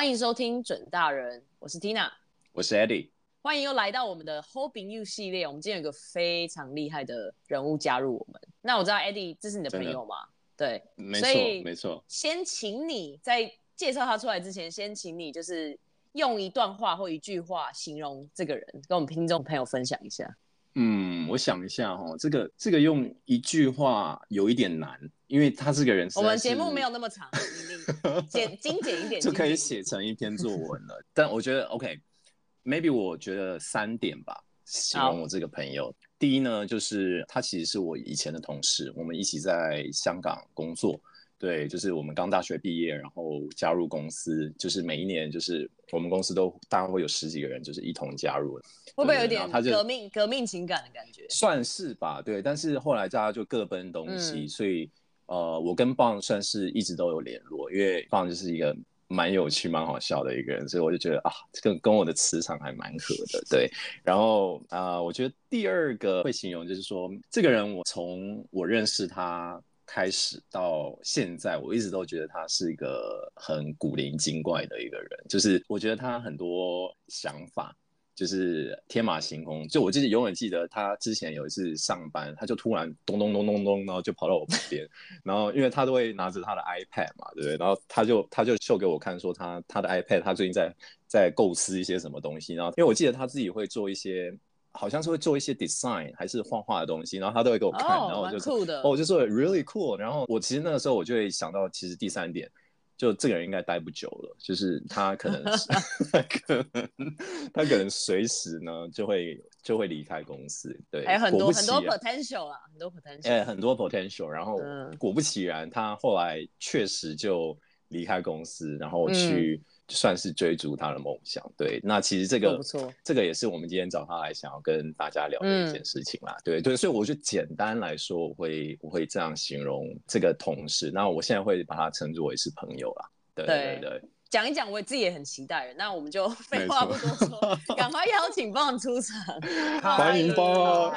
欢迎收听准大人，我是 Tina，我是 Eddie，欢迎又来到我们的 Hoping You 系列。我们今天有一个非常厉害的人物加入我们。那我知道 Eddie 这是你的朋友吗？对，没错，没错。先请你在介绍他出来之前，先请你就是用一段话或一句话形容这个人，跟我们听众朋友分享一下。嗯，我想一下哈，这个这个用一句话有一点难，因为他这个人是，我们节目没有那么长，简精简一点就可以写成一篇作文了。但我觉得 OK，maybe、okay, 我觉得三点吧，形容我这个朋友。第一呢，就是他其实是我以前的同事，我们一起在香港工作。对，就是我们刚大学毕业，然后加入公司，就是每一年，就是我们公司都大概会有十几个人，就是一同加入。会不会有点革命革命情感的感觉？算是吧，对。但是后来大家就各奔东西，嗯、所以呃，我跟棒算是一直都有联络，因为棒就是一个蛮有趣、蛮好笑的一个人，所以我就觉得啊，跟跟我的磁场还蛮合的，对。然后啊、我觉得第二个会形容就是说，这个人我从我认识他。开始到现在，我一直都觉得他是一个很古灵精怪的一个人。就是我觉得他很多想法就是天马行空。就我记得永远记得他之前有一次上班，他就突然咚咚咚咚咚，然后就跑到我旁边，然后因为他都会拿着他的 iPad 嘛，对不对？然后他就他就秀给我看，说他他的 iPad 他最近在在构思一些什么东西。然后因为我记得他自己会做一些。好像是会做一些 design 还是画画的东西，然后他都会给我看，oh, 然后我就说，哦，我就说 really cool。然后我其实那个时候我就会想到，其实第三点，就这个人应该待不久了，就是他可能是 他可能他可能随时呢就会就会离开公司。对，还有很多、啊、很多 potential 啊，很多 potential，哎，很多 potential。然后果不其然，他后来确实就离开公司，然后去。嗯算是追逐他的梦想，对。那其实这个不错，这个也是我们今天找他来想要跟大家聊的一件事情啦。嗯、对对，所以我就简单来说，我会我会这样形容这个同事。那我现在会把他称作为是朋友啦。对对对。对讲一讲，我自己也很期待。那我们就 废话不多说，赶快邀请棒出场。欢迎棒！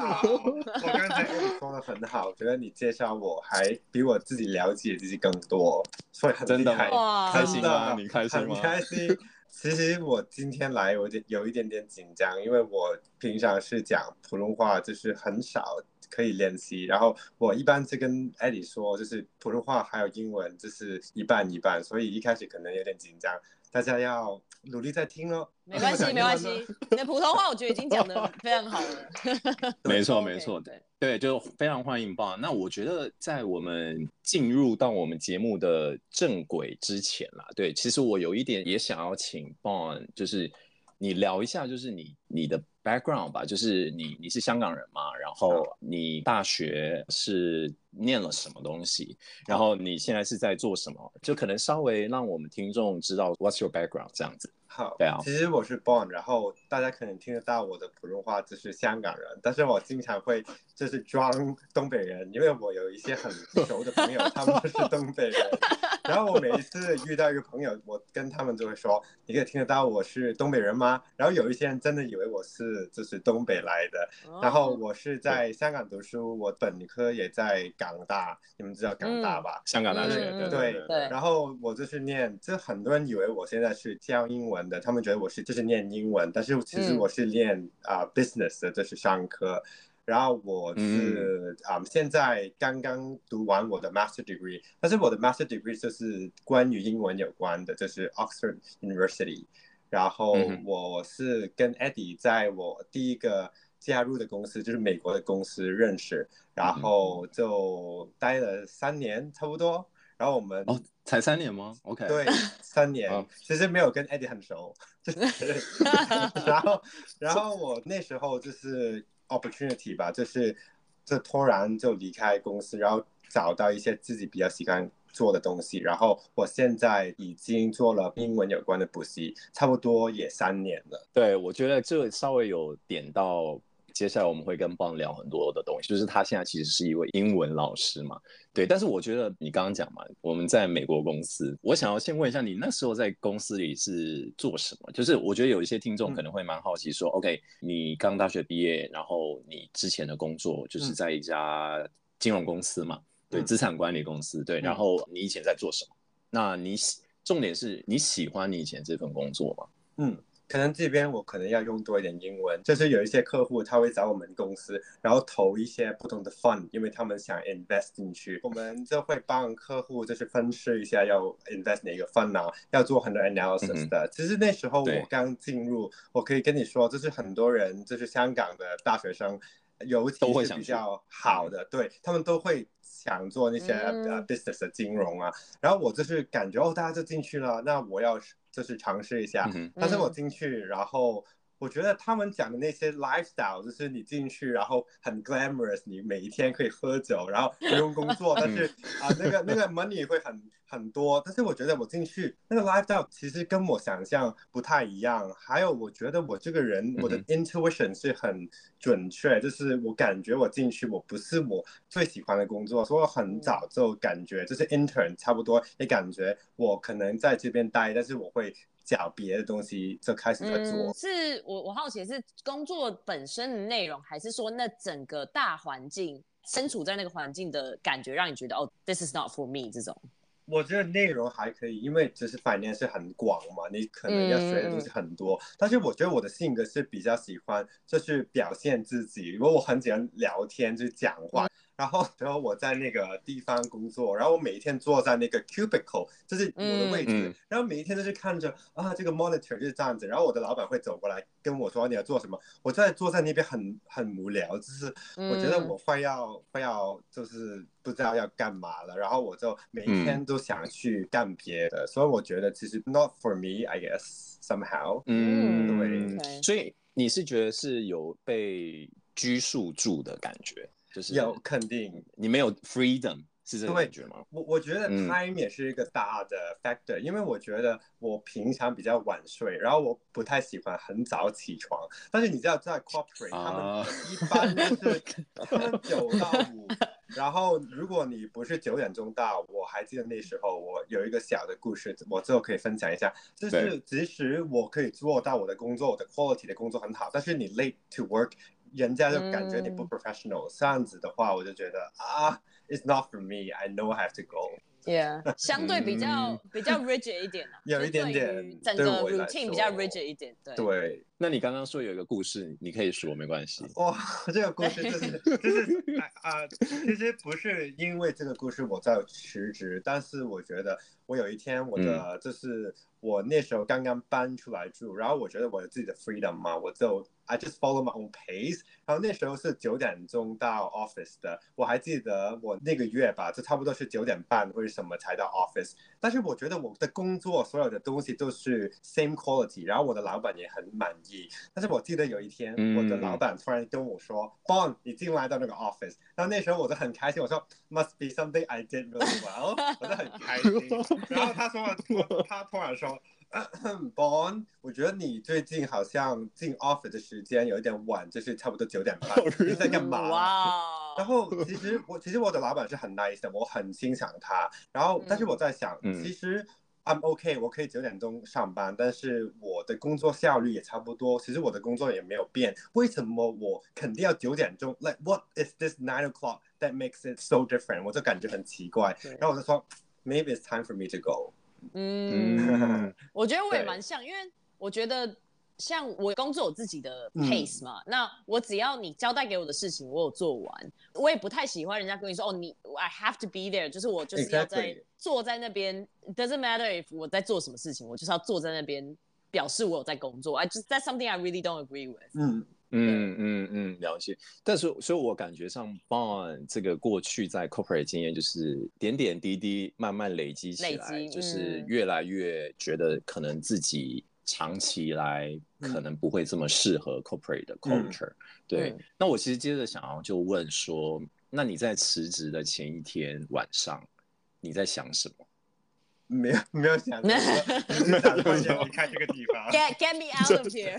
我刚才跟你说的很好，觉得你介绍我还比我自己了解自己更多，所以很厉害。开心吗？你开心吗？很开心。其实我今天来，我有一点点紧张，因为我平常是讲普通话，就是很少。可以练习，然后我一般是跟艾迪说，就是普通话还有英文，就是一半一半，所以一开始可能有点紧张，大家要努力再听哦。没关系，没关系，你的普通话我觉得已经讲的非常好了。没错，没错，对对，就非常欢迎吧。那我觉得在我们进入到我们节目的正轨之前啦，对，其实我有一点也想要请 Bon，，就是你聊一下，就是你你的。background 吧，就是你你是香港人嘛，然后你大学是念了什么东西，然后你现在是在做什么，就可能稍微让我们听众知道 what's your background 这样子。好，对啊，其实我是 born，然后大家可能听得到我的普通话就是香港人，但是我经常会就是装东北人，因为我有一些很熟的朋友，他们就是东北人。然后我每一次遇到一个朋友，我跟他们就会说：“你可以听得到我是东北人吗？”然后有一些人真的以为我是就是东北来的。然后我是在香港读书，我本科也在港大，你们知道港大吧？香港大学。对对对。然后我就是念，就很多人以为我现在是教英文的，他们觉得我是就是念英文，但是其实我是念啊 business 的，就是商科。然后我是啊、嗯，现在刚刚读完我的 master degree，但是我的 master degree 就是关于英文有关的，就是 Oxford University。然后我是跟 Eddie 在我第一个加入的公司，就是美国的公司认识，然后就待了三年差不多。然后我们哦，才三年吗？OK，对，三年，其实没有跟 Eddie 很熟。就是 然后，然后我那时候就是。opportunity 吧，就是就突然就离开公司，然后找到一些自己比较喜欢做的东西，然后我现在已经做了英文有关的补习，差不多也三年了。对，我觉得这稍微有点到。接下来我们会跟棒聊很多的东西，就是他现在其实是一位英文老师嘛，对。但是我觉得你刚刚讲嘛，我们在美国公司，我想要先问一下你那时候在公司里是做什么？就是我觉得有一些听众可能会蛮好奇说，OK，你刚大学毕业，然后你之前的工作就是在一家金融公司嘛，对，资产管理公司，对。然后你以前在做什么？那你重点是你喜欢你以前这份工作吗？嗯。可能这边我可能要用多一点英文，就是有一些客户他会找我们公司，然后投一些不同的 fund，因为他们想 invest 进去，我们就会帮客户就是分析一下要 invest 哪个 fund 啊，要做很多 analysis 的。嗯、其实那时候我刚进入，我可以跟你说，就是很多人，就是香港的大学生，尤其是比较好的，对他们都会想做那些、嗯 uh, business 的金融啊。然后我就是感觉哦，大家就进去了，那我要。就是尝试一下，但是我进去，然后我觉得他们讲的那些 lifestyle，就是你进去，然后很 glamorous，你每一天可以喝酒，然后不用工作，但是啊，那个那个 money 会很很多。但是我觉得我进去那个 lifestyle 其实跟我想象不太一样。还有，我觉得我这个人，我的 intuition 是很准确，就是我感觉我进去，我不是我最喜欢的工作，所以我很早就感觉就是 intern 差不多，也感觉我可能在这边待，但是我会。讲别的东西就开始在做，嗯、是我我好奇是工作本身的内容，还是说那整个大环境，身处在那个环境的感觉，让你觉得哦，this is not for me 这种？我觉得内容还可以，因为就是 finance 是很广嘛，你可能要学的东西很多。嗯、但是我觉得我的性格是比较喜欢就是表现自己，因为我很喜欢聊天，就是讲话。嗯然后，然后我在那个地方工作，然后我每一天坐在那个 cubicle，就是我的位置，嗯、然后每一天都是看着啊，这个 monitor 就是这样子。然后我的老板会走过来跟我说你要做什么，我在坐在那边很很无聊，就是我觉得我快要快要就是不知道要干嘛了。然后我就每一天都想去干别的，嗯、所以我觉得其实 not for me，I guess somehow。嗯，对。所以你是觉得是有被拘束住的感觉？就是有肯定，你没有 freedom 是这个感觉吗？我我觉得 time 也是一个大的 factor，、嗯、因为我觉得我平常比较晚睡，然后我不太喜欢很早起床。但是你知道在 corporate，、啊、他们一般都是他们九到五，然后如果你不是九点钟到，我还记得那时候我有一个小的故事，我最后可以分享一下，就是即使我可以做到我的工作，我的 quality 的工作很好，但是你 late to work。人家就感觉你不 professional，、嗯、这样子的话，我就觉得啊，it's not for me，I know I have to go。Yeah，相对比较、嗯、比较 rigid 一点啊，有一点点，整个 routine 比较 rigid 一点。对，对，那你刚刚说有一个故事，你可以说没关系。哇，这个故事就是就是啊，其实不是因为这个故事我在辞职，但是我觉得我有一天我的就是。嗯我那时候刚刚搬出来住，然后我觉得我有自己的 freedom 嘛，我就 I just follow my own pace。然后那时候是九点钟到 office 的，我还记得我那个月吧，就差不多是九点半或者什么才到 office。但是我觉得我的工作所有的东西都是 same quality，然后我的老板也很满意。但是我记得有一天，我的老板突然跟我说：“Bond，你进来到那个 office。”然后那时候我就很开心，我说：“Must be something I did really well。”我就很开心。然后他说了，他突然说。Bond，我觉得你最近好像进 office 的时间有一点晚，就是差不多九点半。你在干嘛？哇！然后其实我其实我的老板是很 nice 的，我很欣赏他。然后但是我在想，嗯、其实 I'm OK，我可以九点钟上班，但是我的工作效率也差不多。其实我的工作也没有变，为什么我肯定要九点钟？Like what is this nine o'clock that makes it so different？我就感觉很奇怪。然后我就说，Maybe it's time for me to go。嗯，我觉得我也蛮像，因为我觉得像我工作有自己的 pace 嘛，嗯、那我只要你交代给我的事情我有做完，我也不太喜欢人家跟你说哦，你 I have to be there，就是我就是要在坐在那边 Exactly.，doesn't matter if 我在做什么事情，我就是要坐在那边表示我有在工作，I just that's something I really don't agree with。嗯。嗯嗯嗯，了解。但是，所以我感觉上，Bond 这个过去在 corporate 经验，就是点点滴滴慢慢累积起来，积就是越来越觉得可能自己长期来可能不会这么适合 corporate 的 culture。嗯、对。嗯、那我其实接着想要就问说，那你在辞职的前一天晚上，你在想什么？没有没有想，没有想 离开这个地方。Get get me out of here。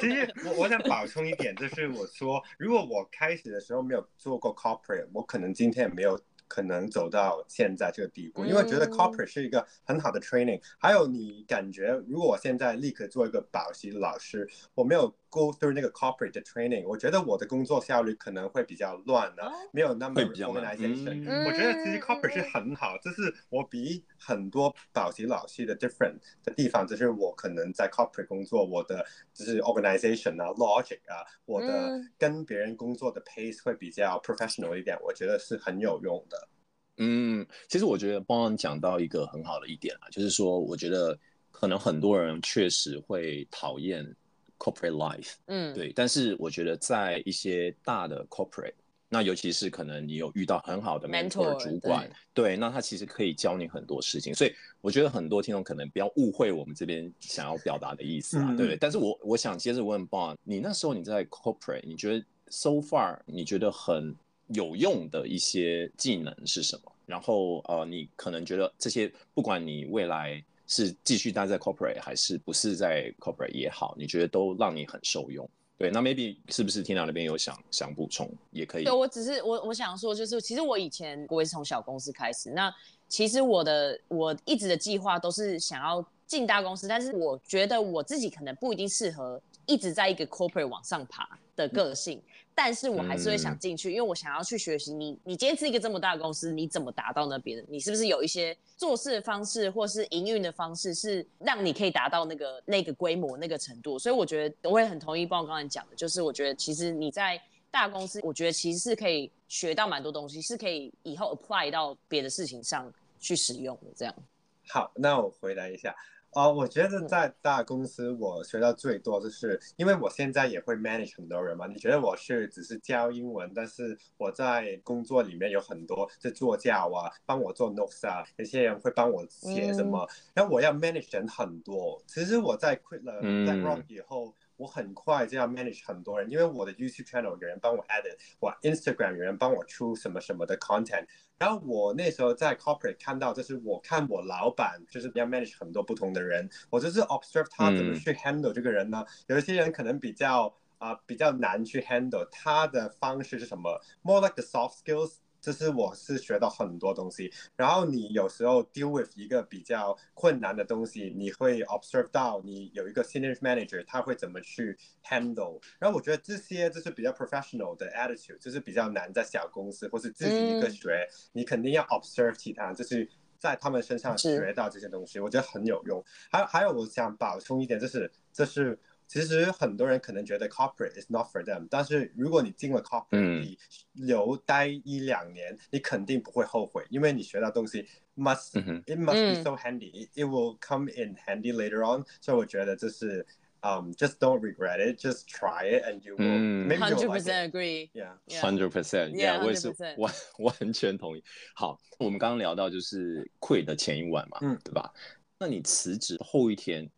其实我我想补充一点，就是我说，如果我开始的时候没有做过 corporate，我可能今天也没有可能走到现在这个地步，因为觉得 corporate 是一个很好的 training。还有你感觉，如果我现在立刻做一个保习老师，我没有 go through 那个 corporate 的 training，我觉得我的工作效率可能会比较乱啊，没有那么 organization。我觉得其实 corporate 是很好，就是我比很多保级老师的 different 的地方，就是我可能在 corporate 工作，我的就是 organization 啊，logic 啊，我的跟别人工作的 pace 会比较 professional 一点，我觉得是很有用的。嗯，其实我觉得邦邦讲到一个很好的一点啊，就是说，我觉得可能很多人确实会讨厌 corporate life，嗯，对。但是我觉得在一些大的 corporate，那尤其是可能你有遇到很好的 mentor 主管，对，对，那他其实可以教你很多事情。所以我觉得很多听众可能不要误会我们这边想要表达的意思啊，嗯、对不对？但是我我想接着问 Bond，，你那时候你在 corporate，你觉得 so far 你觉得很有用的一些技能是什么？然后呃，你可能觉得这些，不管你未来是继续待在 corporate 还是不是在 corporate 也好，你觉得都让你很受用。对，那 maybe 是不是 Tina 那边有想想补充也可以？对，我只是我我想说，就是其实我以前我也是从小公司开始，那其实我的我一直的计划都是想要进大公司，但是我觉得我自己可能不一定适合一直在一个 corporate 往上爬的个性。但是我还是会想进去，嗯，因为我想要去学习你。你今天是一个这么大的公司，你怎么达到那边的？你是不是有一些做事的方式，或是营运的方式，是让你可以达到那个那个规模、那个程度？所以我觉得我也很同意，包括刚才讲的，就是我觉得其实你在大公司，我觉得其实是可以学到蛮多东西，是可以以后 apply 到别的事情上去使用的。这样。好，那我回答一下。哦、uh，我觉得在大公司我学到最多就是，因为我现在也会 manage 很多人嘛。你觉得我是只是教英文，但是我在工作里面有很多在做教啊，帮我做 notes 啊，有些人会帮我写什么，嗯、然后我要 manage 人很多。其实我在 quit 了在 Rock 以后。我很快就要 manage 很多人，因为我的 YouTube channel 有人帮我 edit，我 Instagram 有人帮我出什么什么的 content。然后我那时候在 corporate 看到，就是我看我老板就是要 manage 很多不同的人，我就是 observe 他怎么去 handle 这个人呢？嗯、有一些人可能比较啊、呃、比较难去 handle，他的方式是什么？More like the soft skills。这是我是学到很多东西，然后你有时候 deal with 一个比较困难的东西，你会 observe 到你有一个 senior manager 他会怎么去 handle，然后我觉得这些就是比较 professional 的 attitude，就是比较难在小公司或是自己一个学，嗯、你肯定要 observe 其他，就是在他们身上学到这些东西，我觉得很有用。还有还有，我想补充一点，就是这是。其实很多人可能觉得 corporate is not for them，但是如果你进了 corporate，嗯、你留待一两年，你肯定不会后悔，因为你学到东西 must、嗯、it must be so handy，it、嗯、will come in handy later on。所以我觉得这是，um just don't regret it，just try it and you will、嗯。Hundred percent agree，yeah，hundred percent，yeah，我也是完完全同意。好，我们刚刚聊到就是 quit 的前一晚嘛，嗯，对吧？那你辞职后一天。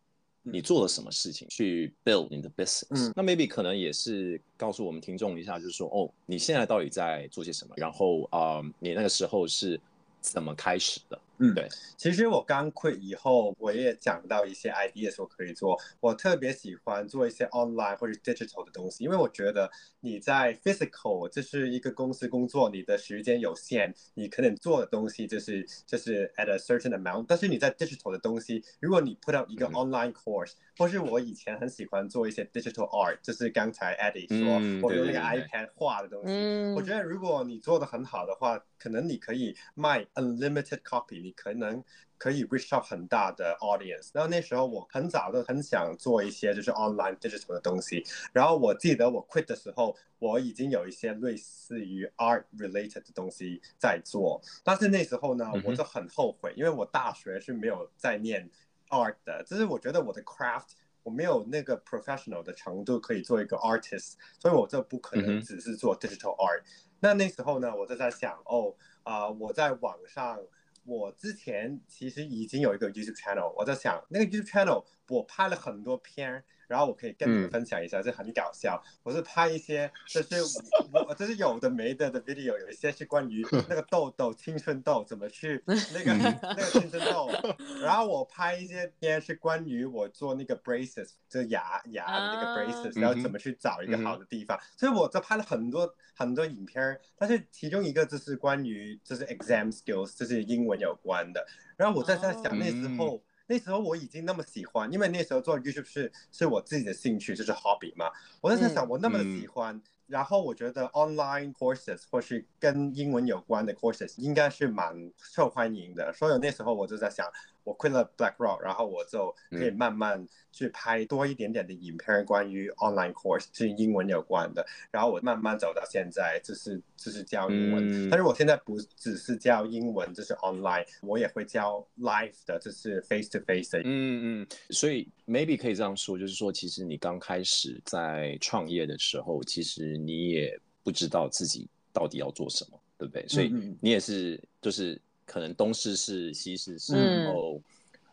你做了什么事情去 build 你的 business？嗯，那 maybe 可能也是告诉我们听众一下，就是说，哦，你现在到底在做些什么？然后啊，呃，你那个时候是怎么开始的？嗯，对，其实我刚 quit 以后，我也讲到一些 ideas 我可以做。我特别喜欢做一些 online 或者 digital 的东西，因为我觉得你在 physical 这是一个公司工作，你的时间有限，你可能做的东西就是就是 at a certain amount。但是你在 digital 的东西，如果你 put out 一个 online course，嗯，或是我以前很喜欢做一些 digital art，就是刚才 Eddie 说，嗯，我用那个 iPad 画的东西，嗯，我觉得如果你做的很好的话，可能你可以卖 unlimited copy，你可能可以 reach out 很大的 audience。然后那时候我很早就很想做一些就是 online digital 的东西。然后我记得我 quit 的时候，我已经有一些类似于 art related 的东西在做。但是那时候呢，我就很后悔，因为我大学是没有在念 art 的，就是我觉得我的 craft 我没有那个 professional 的程度可以做一个 artist，所以我就不可能只是做 digital art。那那时候呢，我就在想，哦，啊、我在网上，我之前其实已经有一个 YouTube channel，我在想，那个 YouTube channel 我拍了很多片。然后我可以跟你们分享一下，这、嗯、很搞笑。我是拍一些，就是我我这是有的没的的 video，有一些是关于 那个痘痘、青春痘怎么去 那个那个青春痘。然后我拍一些片是关于我做那个 braces，就是牙牙的那个 braces，、uh, 然后怎么去找一个好的地方。嗯、所以我这拍了很多很多影片，但是其中一个就是关于就是 exam skills，就是英文有关的。然后我在在想那时候。Uh, 嗯那时候我已经那么喜欢，因为那时候做 YouTube 是是我自己的兴趣，就是 hobby 嘛。我在想，我那么喜欢。然后我觉得 online courses 或是跟英文有关的 courses 应该是蛮受欢迎的，所以那时候我就在想，我 quit 了 BlackRock，然后我就可以慢慢去拍多一点点的影片，关于 online course 是英文有关的，然后我慢慢走到现在，就是就是教英文。但是我现在不只是教英文，就是 online，我也会教 live 的，就是 face to face 的。嗯嗯，所以 maybe 可以这样说，就是说，其实你刚开始在创业的时候，其实你也不知道自己到底要做什么，对不对？所以你也是就是。可能东试试西试试，然后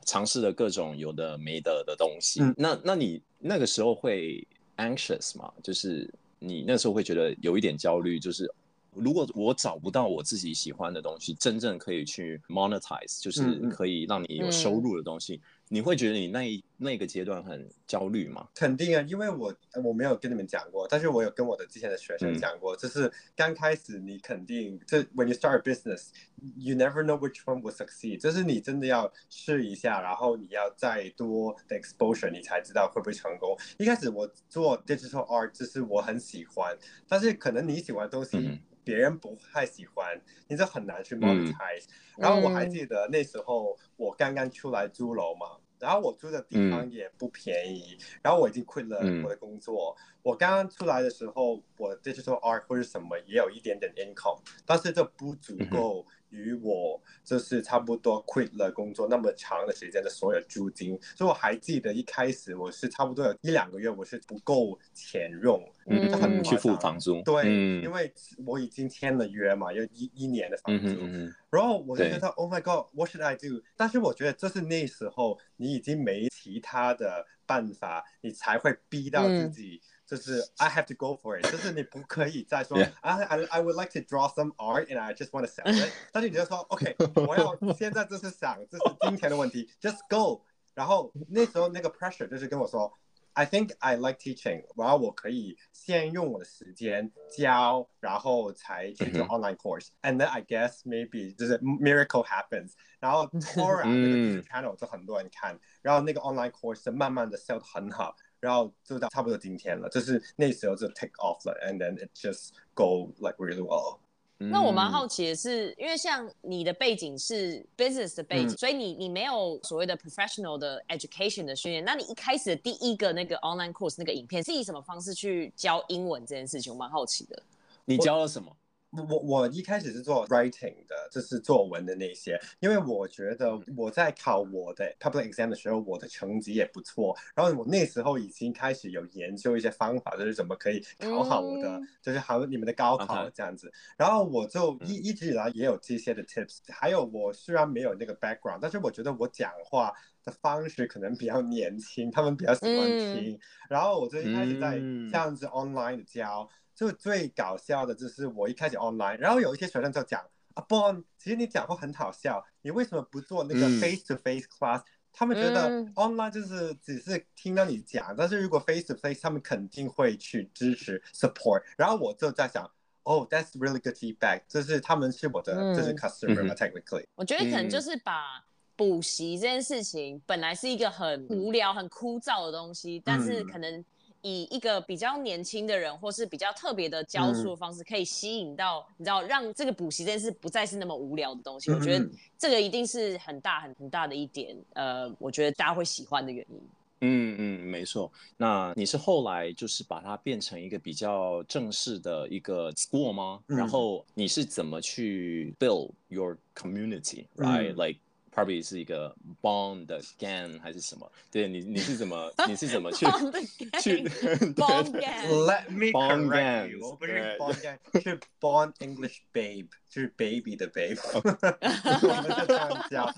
尝试了各种有的没的的东西。嗯、那那你那个时候会 anxious 吗？就是你那时候会觉得有一点焦虑，就是如果我找不到我自己喜欢的东西，真正可以去 monetize，就是可以让你有收入的东西。你会觉得你那一那个阶段很焦虑吗？肯定啊，因为我我没有跟你们讲过，但是我有跟我的之前的学生讲过，嗯、就是刚开始你肯定，这 when you start a business，you never know which one will succeed，就是你真的要试一下，然后你要再多的 exposure，你才知道会不会成功。一开始我做 digital art，就是我很喜欢，但是可能你喜欢的东西。嗯别人不太喜欢，你就很难去 monetize。嗯、然后我还记得那时候我刚刚出来租楼嘛，然后我租的地方也不便宜，嗯、然后我已经 quit 了我的工作。嗯、我刚刚出来的时候，我 digital art 或者什么也有一点点 income，但是这不足够。与我就是差不多 quit 了工作那么长的时间的所有租金，所以我还记得一开始我是差不多有一两个月我是不够钱用，嗯，很去付房租，对，嗯、因为我已经签了约嘛，有一一年的房租，嗯嗯、然后我就觉得 Oh my God，what should I do？但是我觉得这是那时候你已经没其他的办法，你才会逼到自己。嗯就是 I have to go for it，就是你不可以再说 Yeah. I I I would like to draw some art and I just want to sell it。但是你就说 OK，我要现在就是想，这是金钱的问题，just go。然后那时候那个 pressure 就是跟我说，I think I like teaching，然后我可以先用我的时间教，然后才去做 online course。And then I guess maybe 就是 miracle happens。然后突然那个 channel 就很多人看，然后那个 online course 慢慢的 sell 得很好。 然后就到差不多今天了，就是那时候就 take off 了，and then it just go like really well。那我蛮好奇的是，因为像你的背景是 business 的背景，嗯、所以你你没有所谓的 professional 的 education 的训练。那你一开始的第一个那个 online course 那个影片是以什么方式去教英文这件事情？我蛮好奇的。你教了什么？我我一开始是做 writing 的，就是作文的那些，因为我觉得我在考我的 public exam 的时候，我的成绩也不错。然后我那时候已经开始有研究一些方法，就是怎么可以考好我的，嗯、就是好你们的高考这样子。然后我就一一直以来也有这些的 tips。还有我虽然没有那个 background，但是我觉得我讲话的方式可能比较年轻，他们比较喜欢听。嗯、然后我就一开始在这样子 online 的教。就最搞笑的就是我一开始 online，然后有一些学生就讲啊，Bond，其实你讲话很好笑，你为什么不做那个 face to face class？、嗯、他们觉得 online 就是只是听到你讲，但是如果 face to face，他们肯定会去支持 support。然后我就在想，哦，that's really good feedback，就是他们是我的，嗯、就是 customer technically。我觉得可能就是把补习这件事情本来是一个很无聊、很枯燥的东西，但是可能。以一个比较年轻的人，或是比较特别的教书的方式，可以吸引到、嗯、你知道，让这个补习这件事不再是那么无聊的东西。嗯、我觉得这个一定是很大很很大的一点，呃，我觉得大家会喜欢的原因。嗯嗯，没错。那你是后来就是把它变成一个比较正式的一个 school 吗？嗯、然后你是怎么去 build your community，right？Like、嗯 Probably 是一个 Bond 的 gang 还是什么？对你，你是怎么，你是怎么去去 Bond gang？Let me correct you，我不是 Bond gang，是 Bond English Babe，就是 baby 的 babe。我们就这样讲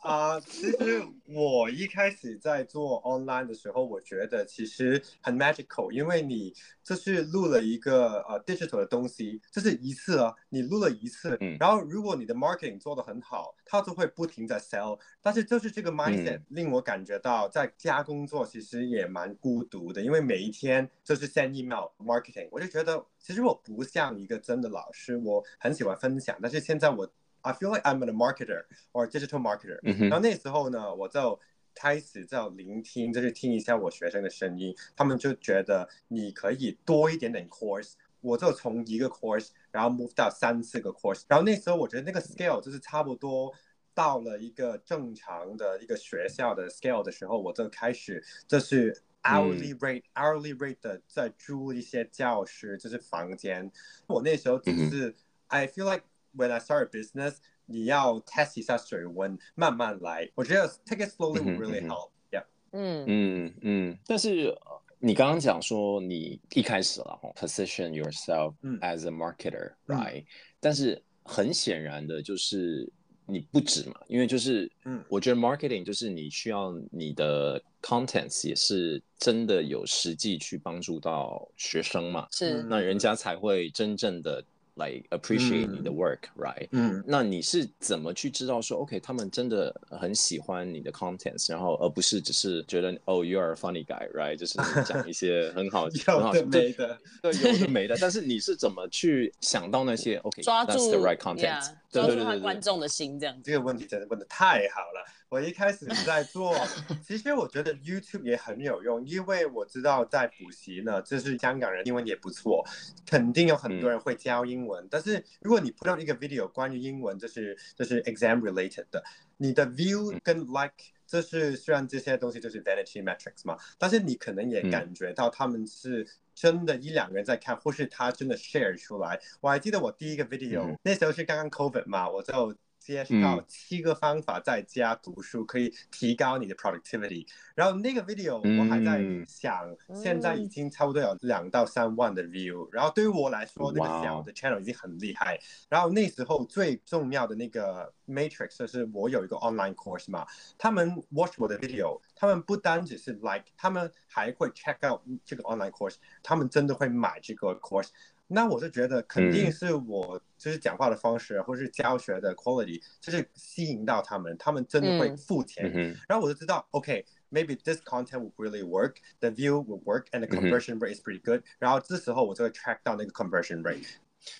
啊。其实我一开始在做 online 的时候，我觉得其实很 magical，因为你就是录了一个呃 digital 的东西，就是一次啊，你录了一次，然后如果你的 marketing 做的很好，它就会不停。在 sell，但是就是这个 mindset 令我感觉到在家工作其实也蛮孤独的，因为每一天就是 send email marketing，我就觉得其实我不像一个真的老师，我很喜欢分享，但是现在我 I feel like I'm a marketer or digital marketer，然后那时候呢，我就开始在聆听，就是听一下我学生的声音，他们就觉得你可以多一点点 course，我就从一个 course，然后 move 到三四个 course，然后那时候我觉得那个 scale 就是差不多到了一个正常的一个学校的 scale 的时候，我就开始就是 hourly rate、嗯、hourly rate 的在租一些教室，就是房间。我那时候只是、嗯、I feel like when I start a business。你要 test 一下水温，慢慢来。我觉得 take it slowly will really help。Yeah。嗯嗯嗯。但是你刚刚讲说你一开始了哈，position yourself as a marketer，right？、嗯、但是很显然的就是 你不止嘛，因为就是，嗯，我觉得 marketing 就是你需要你的 contents 也是真的有实际去帮助到学生嘛，是，那人家才会真正的。来 appreciate 你的 work，right？嗯，那你是怎么去知道说，OK，他们真的很喜欢你的 contents，然后而不是只是觉得哦，you are a funny guy，right？就是讲一些很好 很好的没的，对，有的没的。但是你是怎么去想到那些 OK，抓住 the right content，抓住他观众的心，这样。这个问题真的问得太好了。我一开始在做，其实我觉得 YouTube 也很有用，因为我知道在补习呢，就是香港人英文也不错，肯定有很多人会教英文。嗯、但是如果你 put out 一个 video 关于英文，就是就是 exam related 的，你的 view 跟 like，这是虽然这些东西就是 vanity metrics 嘛，但是你可能也感觉到他们是真的一两个人在看，或是他真的 share 出来。我还记得我第一个 video，嗯、那时候是刚刚 COVID 嘛，我就。介绍七个方法在家读书可以提高你的 productivity，然后那个 video 我还在想，现在已经差不多有两到三万的 view，然后对于我来说那个小的 channel 已经很厉害。然后那时候最重要的那个 matrix 就是我有一个 online course 嘛，他们 watch 我的 video，他们不单只是 like，他们还会 check out 这个 online course，他们真的会买这个 course。那我就觉得肯定是我就是讲话的方式，或是教学的 quality，就是吸引到他们，他们真的会付钱。嗯、然后我就知道，OK，maybe、okay, this content will really work，the view will work，and the conversion rate is pretty good、嗯。然后这时候我就会 track 到那个 conversion rate。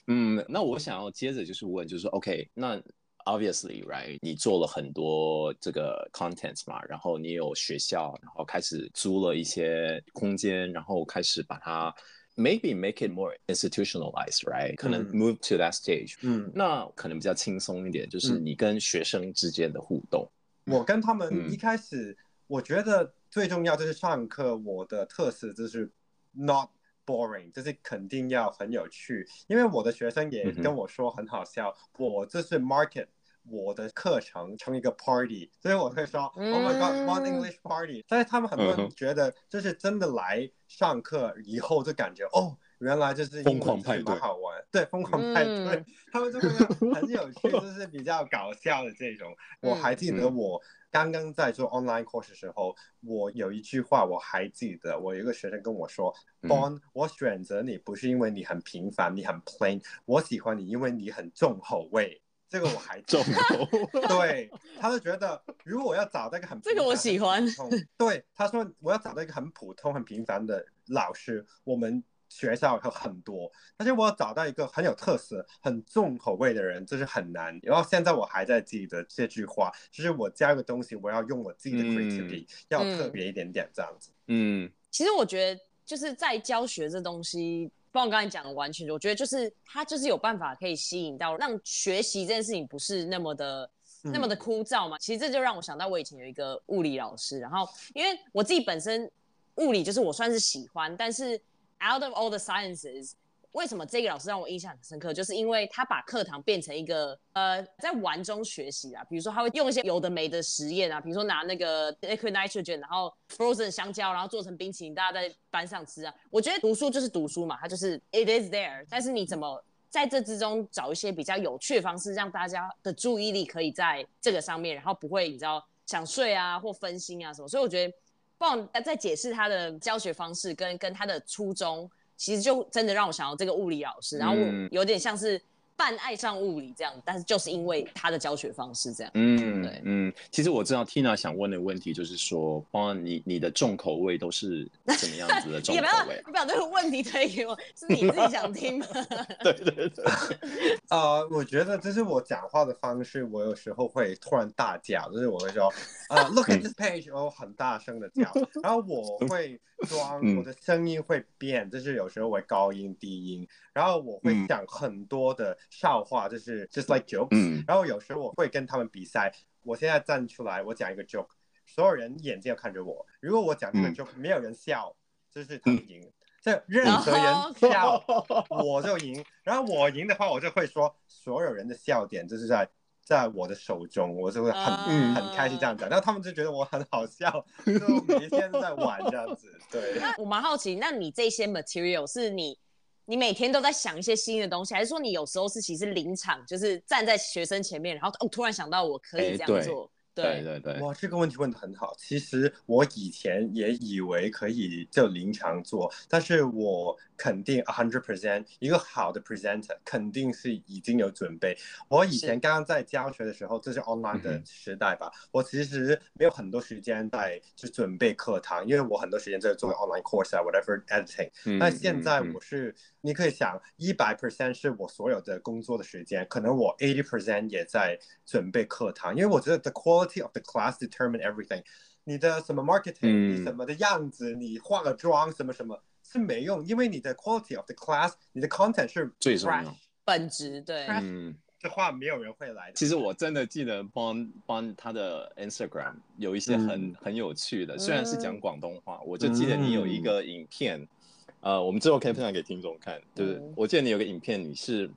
嗯，那我想要接着就是问，就是说，OK，那 obviously，right，你做了很多这个 content 嘛，然后你有学校，然后开始租了一些空间，然后开始把它。Maybe make it more institutionalized, right？可能 move to that stage。嗯，那可能比较轻松一点，就是你跟学生之间的互动。我跟他们一开始，我觉得最重要就是上课。我的特色就是 not boring，就是肯定要很有趣。因为我的学生也跟我说很好笑，我这是 market。我的课程成一个 party，所以我会说、嗯、，Oh my God，one English party。但是他们很多人觉得，就是真的来上课以后就感觉，嗯、哦，原来就是疯狂派对，好玩，对，疯狂派对，嗯、他们就会很有趣，就是比较搞笑的这种。我还记得我刚刚在做 online course 的时候，我有一句话我还记得，我有一个学生跟我说、嗯、，Bon，我选择你不是因为你很平凡，你很 plain，我喜欢你，因为你很重口味。这个我还重，对，他就觉得如果我要找到一个很，这个我喜欢，对，他说我要找到一个很普通、很平凡的老师，我们学校有很多，但是我要找到一个很有特色、很重口味的人，这是很难。然后现在我还在记得这句话，就是我加一个东西，我要用我自己的 creativity，、嗯、要特别一点点这样子。嗯，其实我觉得就是在教学这东西。包括我刚才讲的完全，我觉得就是他就是有办法可以吸引到，让学习这件事情不是那么的、嗯、那么的枯燥嘛。其实这就让我想到我以前有一个物理老师，然后因为我自己本身物理就是我算是喜欢，但是 out of all the sciences。为什么这个老师让我印象很深刻？就是因为他把课堂变成一个呃，在玩中学习啊。比如说，他会用一些有的没的实验啊，比如说拿那个 liquid nitrogen，然后 frozen 香蕉，然后做成冰淇淋，大家在班上吃啊。我觉得读书就是读书嘛，它就是 it is there。但是你怎么在这之中找一些比较有趣的方式，让大家的注意力可以在这个上面，然后不会你知道想睡啊或分心啊什么。所以我觉得，不在解释他的教学方式跟跟他的初衷。其实就真的让我想到这个物理老师，然后我有点像是半爱上物理这样，但是就是因为他的教学方式这样。嗯，对，嗯，其实我知道 Tina 想问的问题就是说，帮你你的重口味都是怎么样子的重口味？啊？你不要这个问题推给我，是你自己想听吗？对 对对。呃，我觉得这是我讲话的方式，我有时候会突然大叫，就是我会说，呃，Look at this page，我很大声的叫，然后我会装我的声音会变，就是有时候会高音低音，然后我会讲很多的笑话，就是 just like jokes，然后有时候我会跟他们比赛，我现在站出来，我讲一个 joke，所有人眼睛要看着我，如果我讲这个 joke 没有人笑，就是他们赢。这任何人笑我就赢，然后我赢的话，我就会说所有人的笑点就是在在我的手中，我就会很、uh... 很开心这样讲，然后他们就觉得我很好笑，就每天都在玩这样子。对，那我蛮好奇，那你这些 material 是你你每天都在想一些新的东西，还是说你有时候是其实临场就是站在学生前面，然后哦突然想到我可以这样做？对对对，哇，这个问题问的很好。其实我以前也以为可以就临场做，但是我肯定 a hundred percent 一个好的 presenter 肯定是已经有准备。我以前刚刚在教学的时候，这是 online 的时代吧，我其实没有很多时间在去准备课堂，因为我很多时间在做 online course 啊，whatever editing。但现在我是。你可以想，一百 percent 是我所有的工作的时间，可能我 eighty percent 也在准备课堂，因为我觉得 the quality of the class determine everything。你的什么 marketing，、嗯、你什么的样子，你化个妆什么什么是没用，因为你的 quality of the class，你的 content 是最重要，本质对。嗯，这话没有人会来的。其实我真的记得帮帮他的 Instagram 有一些很、嗯、很有趣的，虽然是讲广东话、嗯，我就记得你有一个影片。嗯呃，我们之后可以分享给听众看，对不对？嗯、我记得你有个影片，你是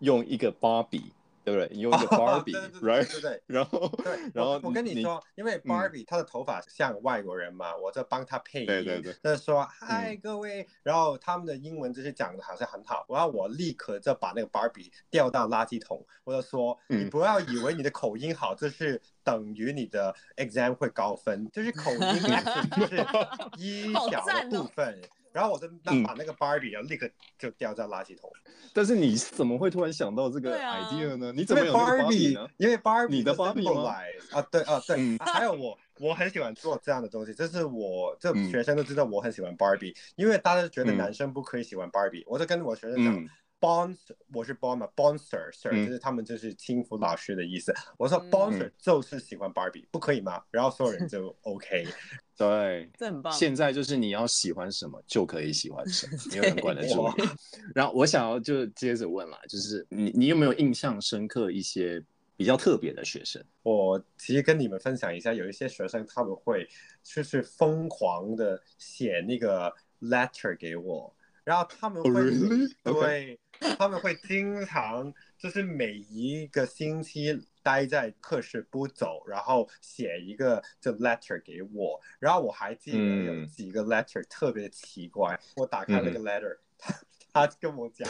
用一个芭比，对不对？你用一个芭比，right？对 对。然后，对，然后我跟你说，因为 Barbie 她的头发像外国人嘛，嗯、我在帮她配音，对对对，就是说嗨各位，然后他们的英文就是讲的好像很好，然后我立刻就把那个 Barbie 掉到垃圾桶，我就说、嗯、你不要以为你的口音好，这是等于你的 exam 会高分，就是口音就是 一小部分。然后我就那把那个芭比，然后立刻就掉在垃圾桶。但是你怎么会突然想到这个 idea 呢？你怎么有芭比呢？因为芭比，你的芭比吗？啊，对啊，对。还有我，我很喜欢做这样的东西。就是我，这学生都知道我很喜欢芭比，因为大家觉得男生不可以喜欢芭比。我就跟我学生讲。嗯 Bond，我是 Bond 嘛，Bonser sir，就是他们就是轻浮老师的意思。嗯、我说 Bonser 就是喜欢 Barbie，不可以吗？然后所有人就 OK。对，这很棒。现在就是你要喜欢什么就可以喜欢什么，没有人管得住。然后我想要就接着问了，就是你你有没有印象深刻一些比较特别的学生？我其实跟你们分享一下，有一些学生他们会就是疯狂的写那个 letter 给我，然后他们会、oh, really? 对。他们会经常就是每一个星期待在课室不走，然后写一个就 letter 给我，然后我还记得有几个 letter 特别奇怪。嗯、我打开了个 letter，、嗯、他他跟我讲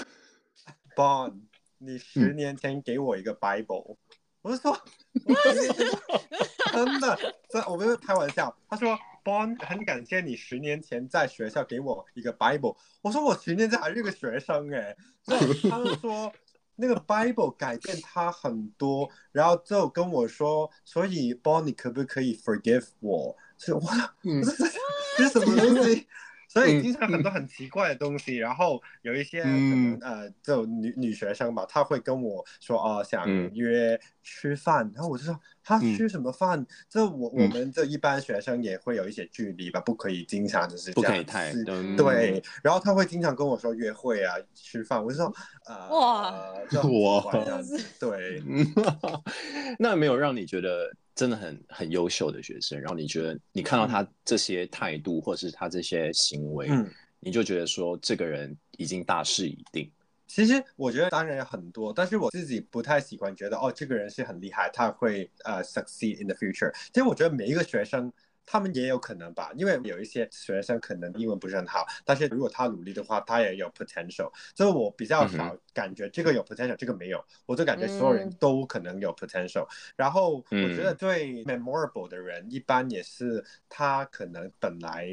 ，Bond，你十年前给我一个 Bible，、嗯、我就说，真的，这我没有开玩笑。他说。Bond，很感谢你十年前在学校给我一个 Bible。我说我十年前还是个学生哎，所以他就说那个 Bible 改变他很多，然后就跟我说，所以 Bond，你可不可以 forgive 我？所以我，嗯，这是什么东西？所以经常很多很奇怪的东西，嗯、然后有一些可能、嗯、呃，就女女学生吧，她会跟我说哦、呃，想约吃饭、嗯，然后我就说她吃什么饭？这、嗯、我我们这一般学生也会有一些距离吧，不可以经常就是这样子，不可以太、嗯、对。然后她会经常跟我说约会啊，吃饭，我就说呃，哇，哇，对，那没有让你觉得。真的很很优秀的学生，然后你觉得你看到他这些态度，或者是他这些行为，嗯，你就觉得说这个人已经大势已定。其实我觉得当然有很多，但是我自己不太喜欢觉得哦，这个人是很厉害，他会呃 succeed in the future。其实我觉得每一个学生。他们也有可能吧，因为有一些学生可能英文不是很好，但是如果他努力的话，他也有 potential。所以我比较少感觉这个有 potential，这个没有，我就感觉所有人都可能有 potential。然后我觉得最 memorable 的人，一般也是他可能本来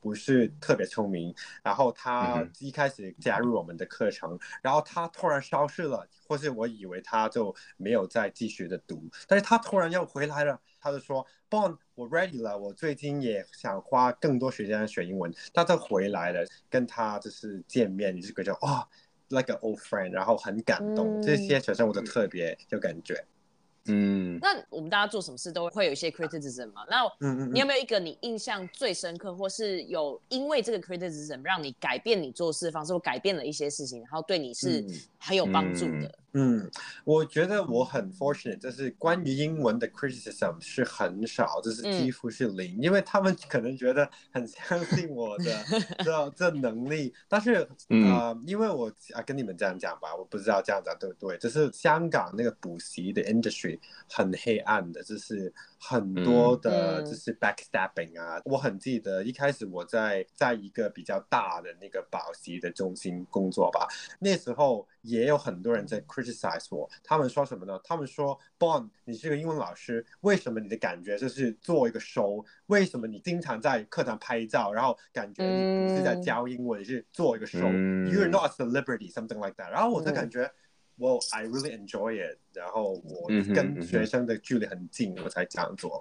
不是特别聪明，然后他一开始加入我们的课程，然后他突然消失了，或是我以为他就没有再继续的读，但是他突然又回来了，他就说：“Bon，我 ready 了，我最近也想花更多时间学英文。”他就回来了，跟他就是见面，你就觉得哇，like an old friend，然后很感动，嗯、这些学生我都特别有感觉。嗯，那我们大家做什么事都会有一些 criticism 嘛？那你有没有一个你印象最深刻，或是有因为这个 criticism 让你改变你做事方式，或改变了一些事情，然后对你是很有帮助的？嗯，我觉得我很 fortunate，就是关于英文的 criticism 是很少，就是几乎是零，嗯、因为他们可能觉得很相信我的 这这能力，但是啊、因为我啊跟你们这样讲吧，我不知道这样讲对不对，就是香港那个补习的 industry 很黑暗的，就是很多的就是 backstabbing 啊，嗯、我很记得一开始我在在一个比较大的那个补习的中心工作吧，那时候也有很多人在 criticize 我，他们说什么呢？他们说，Bon，你是个英文老师，为什么你的感觉就是做一个 show？为什么你经常在课堂拍照，然后感觉你不是在教英文，嗯、是做一个 show？You're、嗯、not a celebrity，something like that。然后我就感觉，我、嗯、I really enjoy it。然后我跟学生的距离很近，我才这样做。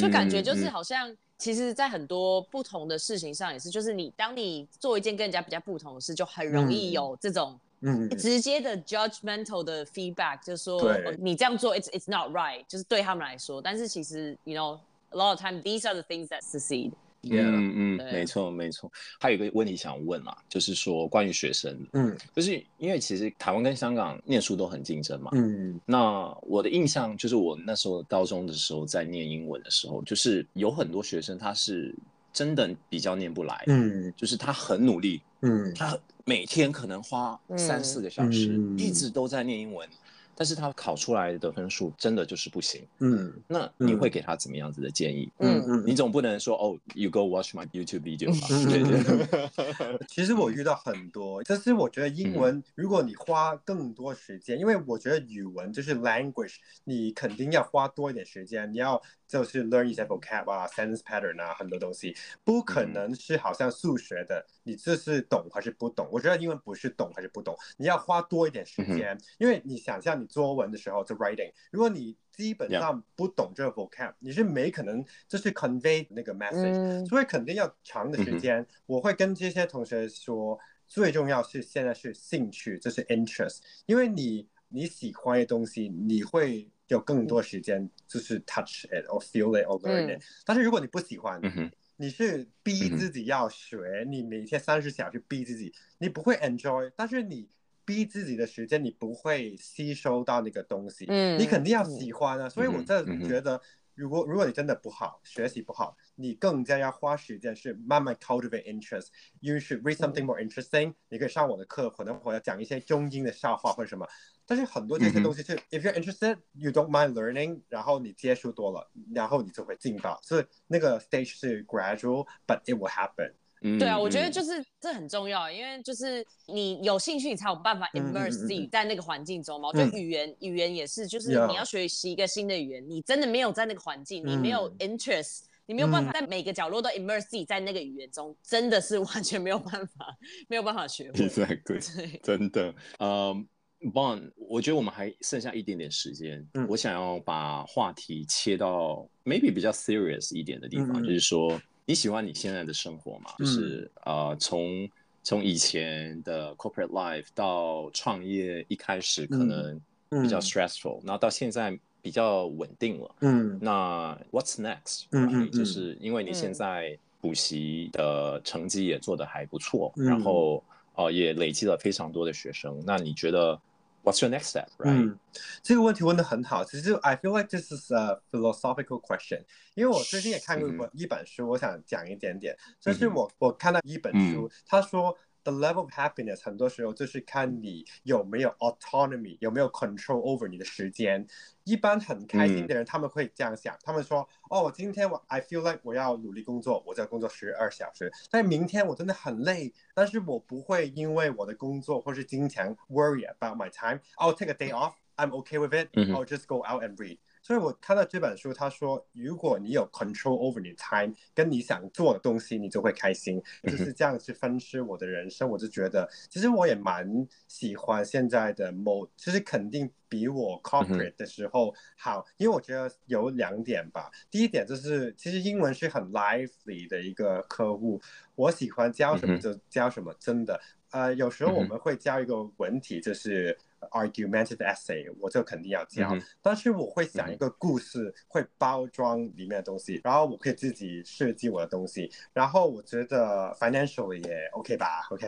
就感觉就是好像，其实，在很多不同的事情上也是，就是你当你做一件跟人家比较不同的事，就很容易有这种。嗯，直接的 judgmental 的 feedback 就是说，哦，你这样做，it's it's not right，就是对他们来说。但是其实，you know，a lot of time these are the things that succeed。嗯嗯，没错没错。还有一个问题想问啊，就是说关于学生，嗯，就是因为其实台湾跟香港念书都很竞争嘛。嗯，那我的印象就是我那时候高中的时候在念英文的时候，就是有很多学生他是真的比较念不来，嗯，就是他很努力，嗯，他。每天可能花三四个小时，嗯、一直都在念英文。但是他考出来的分数真的就是不行。嗯，那你会给他怎么样子的建议？嗯嗯，你总不能说哦，you go watch my YouTube video 吧？对对。其实我遇到很多，但是我觉得英文，如果你花更多时间，因为我觉得语文就是 language，你肯定要花多一点时间，你要就是 learn 一些 vocab 啊，sentence pattern 啊，很多东西，不可能是好像数学的，你这是懂还是不懂？我觉得英文不是懂还是不懂，你要花多一点时间，因为你想象你。作文的时候，就 writing。如果你基本上不懂这个 vocab，Yeah. 你是没可能就是 convey 那个 message，、嗯、所以肯定要长的时间。嗯、我会跟这些同学说，最重要是现在是兴趣，这、就是 interest，因为你你喜欢的东西，你会有更多时间，就是 touch it or feel it or learn it、嗯。但是如果你不喜欢，嗯、你是逼自己要学，嗯、你每天三十小时逼自己，你不会 enjoy，但是你。逼自己的时间，你不会吸收到那个东西。嗯，你肯定要喜欢啊。嗯、所以我真的觉得，如果如果你真的不好，学习不好，你更加要花时间去慢慢 cultivate interest。You should read something more interesting、嗯。你可以上我的课，可能我要讲一些中英的笑话或者什么。但是很多这些东西是、嗯、，if you're interested, you don't mind learning。然后你接触多了，然后你就会进到。所以那个 stage 是 gradual，but it will happen。对啊，我觉得就是这很重要，因为就是你有兴趣，你才有办法 immerse 自己在那个环境中嘛。我觉得语言语言也是，就是你要学习一个新的语言，你真的没有在那个环境，你没有 interest，你没有办法在每个角落都 immerse 自己在那个语言中，真的是完全没有办法，没有办法学会。Exactly，真的。嗯，Bon，我觉得我们还剩下一点点时间，我想要把话题切到 maybe 比较 serious 一点的地方，就是说。你喜欢你现在的生活吗？嗯、就是呃，从从以前的 corporate life 到创业，一开始可能比较 stressful，、嗯嗯、然后到现在比较稳定了。嗯，那 what's next？嗯，嗯，嗯就是因为你现在补习的成绩也做得还不错，嗯、然后呃也累积了非常多的学生。那你觉得？What's your next step? Right? 嗯，这个问题问的很好。其实 I feel like this is a philosophical question。因为我最近也看过一本一本书，我想讲一点点。就是我我看到一本书，他说。The level of happiness 很多时候就是看你有没有 autonomy，有没有 control over 你的时间。一般很开心的人，他们会这样想，他们说：“哦，我今天我 I feel like 我要努力工作，我在工作十二小时。但明天我真的很累，但是我不会因为我的工作或是金钱 worry about my time。I'll take a day off I'm okay with it. I'll just go out and read. 所以我看到这本书，他说，如果你有 control over 你 time，跟你想做的东西，你就会开心。就是这样去分析我的人生，我就觉得，其实我也蛮喜欢现在的 mode，其实肯定比我 corporate 的时候好，因为我觉得有两点吧。第一点就是，其实英文是很 lively 的一个客户，我喜欢教什么就教什么，真的。呃，有时候我们会教一个文体，就是。Argumentative essay，我就肯定要教，嗯、但是我会想一个故事，嗯、会包装里面的东西，然后我可以自己设计我的东西，然后我觉得 financially 也 OK 吧，OK，、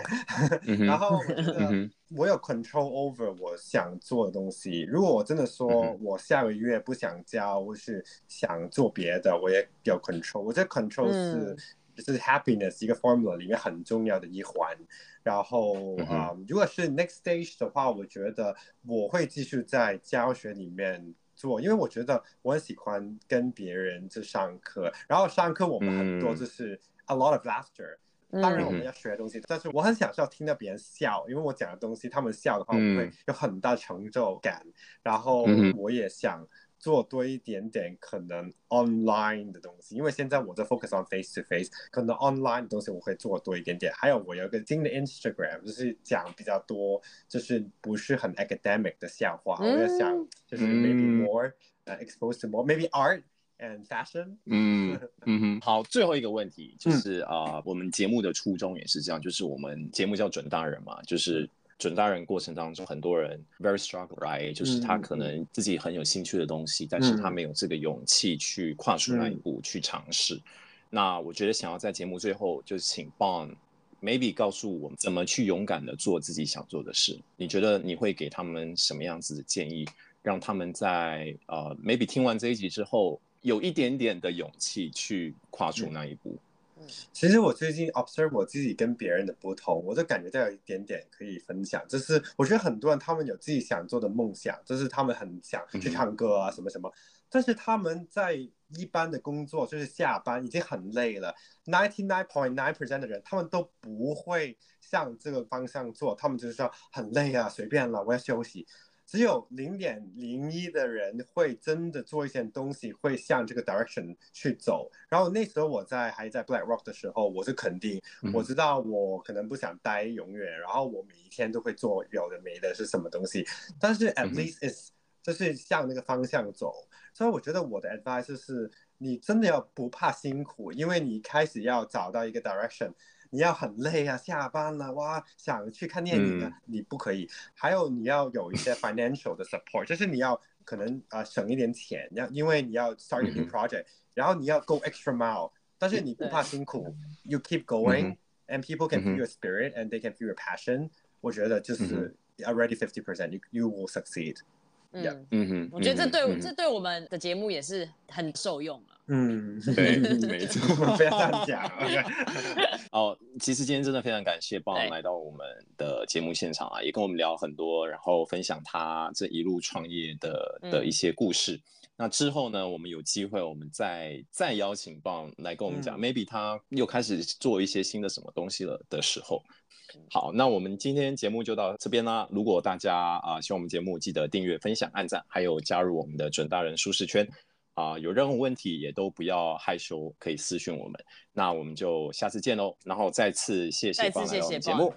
嗯、然后我觉得我有 control over 我想做的东西。如果我真的说我下个月不想交，或是想做别的，我也有 control。我觉得 control 是、嗯、就是 happiness 一个 formula 里面很重要的一环。然后啊、嗯，如果是 next stage 的话，我觉得我会继续在教学里面做，因为我觉得我很喜欢跟别人去上课。然后上课我们很多就是 a lot of laughter，、嗯、当然我们要学东西、嗯，但是我很享受听到别人笑，因为我讲的东西他们笑的话，我会有很大成就感。嗯、然后我也想。做多一点点可能 online 的东西，因为现在我在 focus on face to face，可能 online 的东西我会做多一点点。还有我有一个新的 Instagram，就是讲比较多，就是不是很 academic 的笑话。嗯、我在想，就是 maybe more、uh, exposed to more，maybe art and fashion。嗯 嗯哼，好，最后一个问题就是啊、嗯呃，我们节目的初衷也是这样，就是我们节目叫准大人嘛，就是。准大人过程当中，很多人 very struggle，right？就是他可能自己很有兴趣的东西，嗯、但是他没有这个勇气去跨出那一步去尝试、嗯。那我觉得想要在节目最后，就请 Bond maybe 告诉我们怎么去勇敢的做自己想做的事。你觉得你会给他们什么样子的建议，让他们在呃 maybe 听完这一集之后，有一点点的勇气去跨出那一步？嗯其实我最近 observe 我自己跟别人的不同，我就感觉到有一点点可以分享。就是我觉得很多人他们有自己想做的梦想，就是他们很想去唱歌啊什么什么，但是他们在一般的工作，就是下班已经很累了。ninety nine point nine percent 的人他们都不会向这个方向做，他们就是说很累啊，随便了，我要休息。只有零点零一的人会真的做一些东西，会向这个 direction 去走。然后那时候我在还在 BlackRock 的时候，我是肯定，我知道我可能不想待永远，然后我每一天都会做有的没的是什么东西。但是 at least is 就是向那个方向走。所以我觉得我的 advice 是，你真的要不怕辛苦，因为你开始要找到一个 direction。你要很累啊，下班了哇，想去看电影啊，嗯、你不可以。还有你要有一些 financial 的 support，就是你要可能啊、呃、省一点钱，要因为你要 start a new project，、嗯、然后你要 go extra mile，但是你不怕辛苦，you keep going，and、嗯、people can feel your spirit，and they can feel your passion。我觉得就是 already fifty percent，you you will succeed。嗯、yeah. 嗯哼，我觉得这对、嗯、这对我们的节目也是很受用啊。嗯，对，没错，非常讲。哦，其实今天真的非常感谢 Bond 来到我们的节目现场啊，也跟我们聊很多，然后分享他这一路创业的的一些故事。嗯、那之后呢，我们有机会，我们再再邀请 Bond 来跟我们讲、嗯、，maybe 他又开始做一些新的什么东西了的时候。好，那我们今天节目就到这边啦。如果大家啊、呃、喜欢我们节目，记得订阅、分享、按赞，还有加入我们的准大人舒适圈。啊、呃，有任何问题也都不要害羞，可以私讯我们。那我们就下次见喽。然后再次谢谢 Bond 来到我们节目。